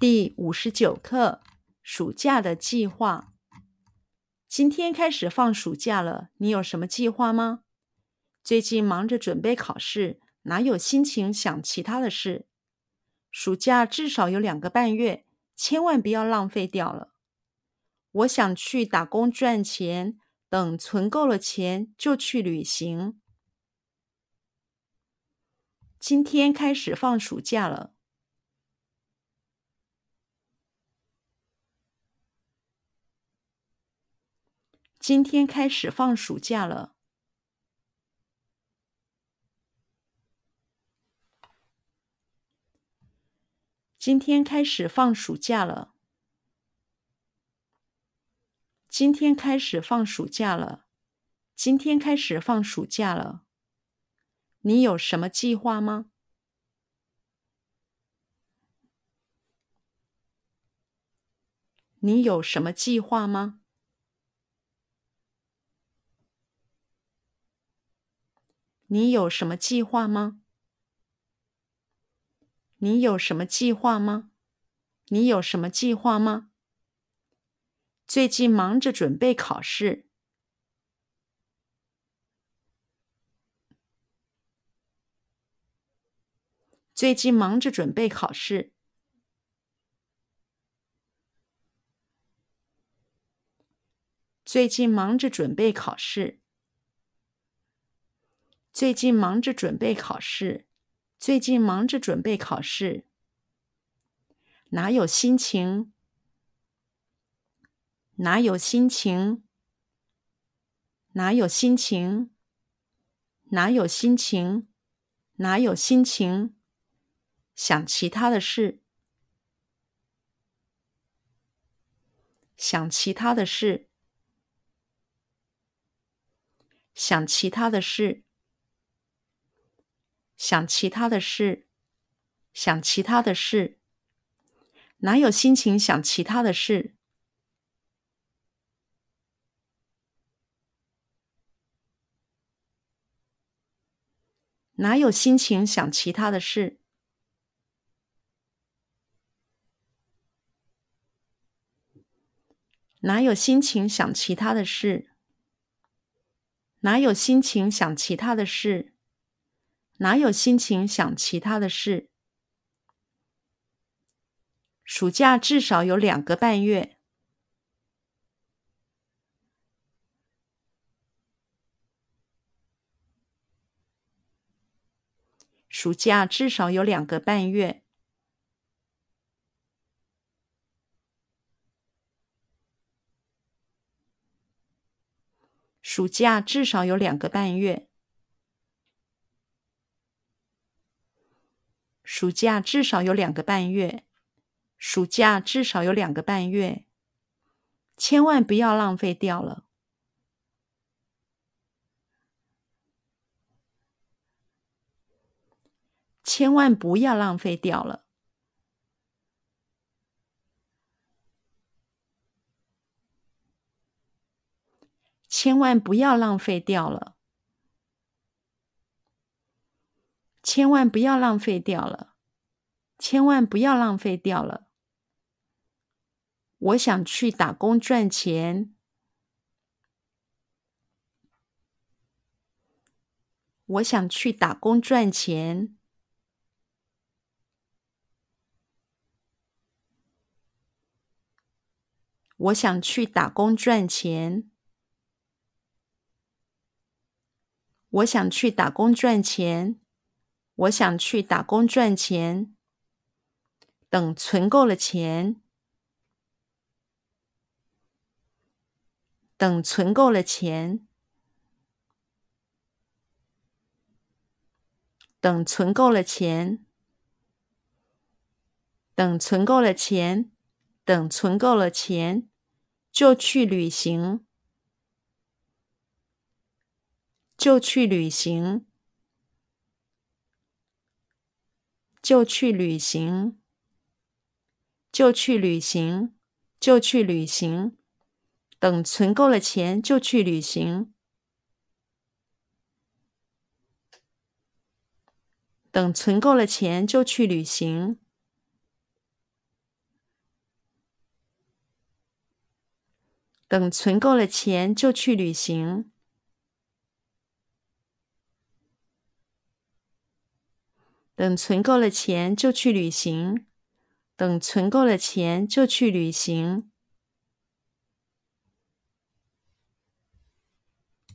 第五十九课：暑假的计划。今天开始放暑假了，你有什么计划吗？最近忙着准备考试，哪有心情想其他的事？暑假至少有两个半月，千万不要浪费掉了。我想去打工赚钱，等存够了钱就去旅行。今天开始放暑假了。今天开始放暑假了。今天开始放暑假了。今天开始放暑假了。今天开始放暑假了。你有什么计划吗？你有什么计划吗？你有什么计划吗？你有什么计划吗？你有什么计划吗？最近忙着准备考试。最近忙着准备考试。最近忙着准备考试。最近忙着准备考试，最近忙着准备考试，哪有心情？哪有心情？哪有心情？哪有心情？哪有心情？想其他的事，想其他的事，想其他的事。想其他的事，想其他的事，哪有心情想其他的事？哪有心情想其他的事？哪有心情想其他的事？哪有心情想其他的事？哪有心情想其他的事？暑假至少有两个半月。暑假至少有两个半月。暑假至少有两个半月。暑假至少有两个半月，暑假至少有两个半月，千万不要浪费掉了，千万不要浪费掉了，千万不要浪费掉了。千万不要浪费掉了，千万不要浪费掉了。我想去打工赚钱。我想去打工赚钱。我想去打工赚钱。我想去打工赚钱。我想去打工赚钱，等存够了钱，等存够了钱，等存够了钱，等存够了钱，等存够了钱，就去旅行，就去旅行。就去旅行就去旅行就去旅行等存够了钱就去旅行等存够了钱就去旅行等存够了钱就去旅行等存够了钱就去旅行。等存够了钱就去旅行。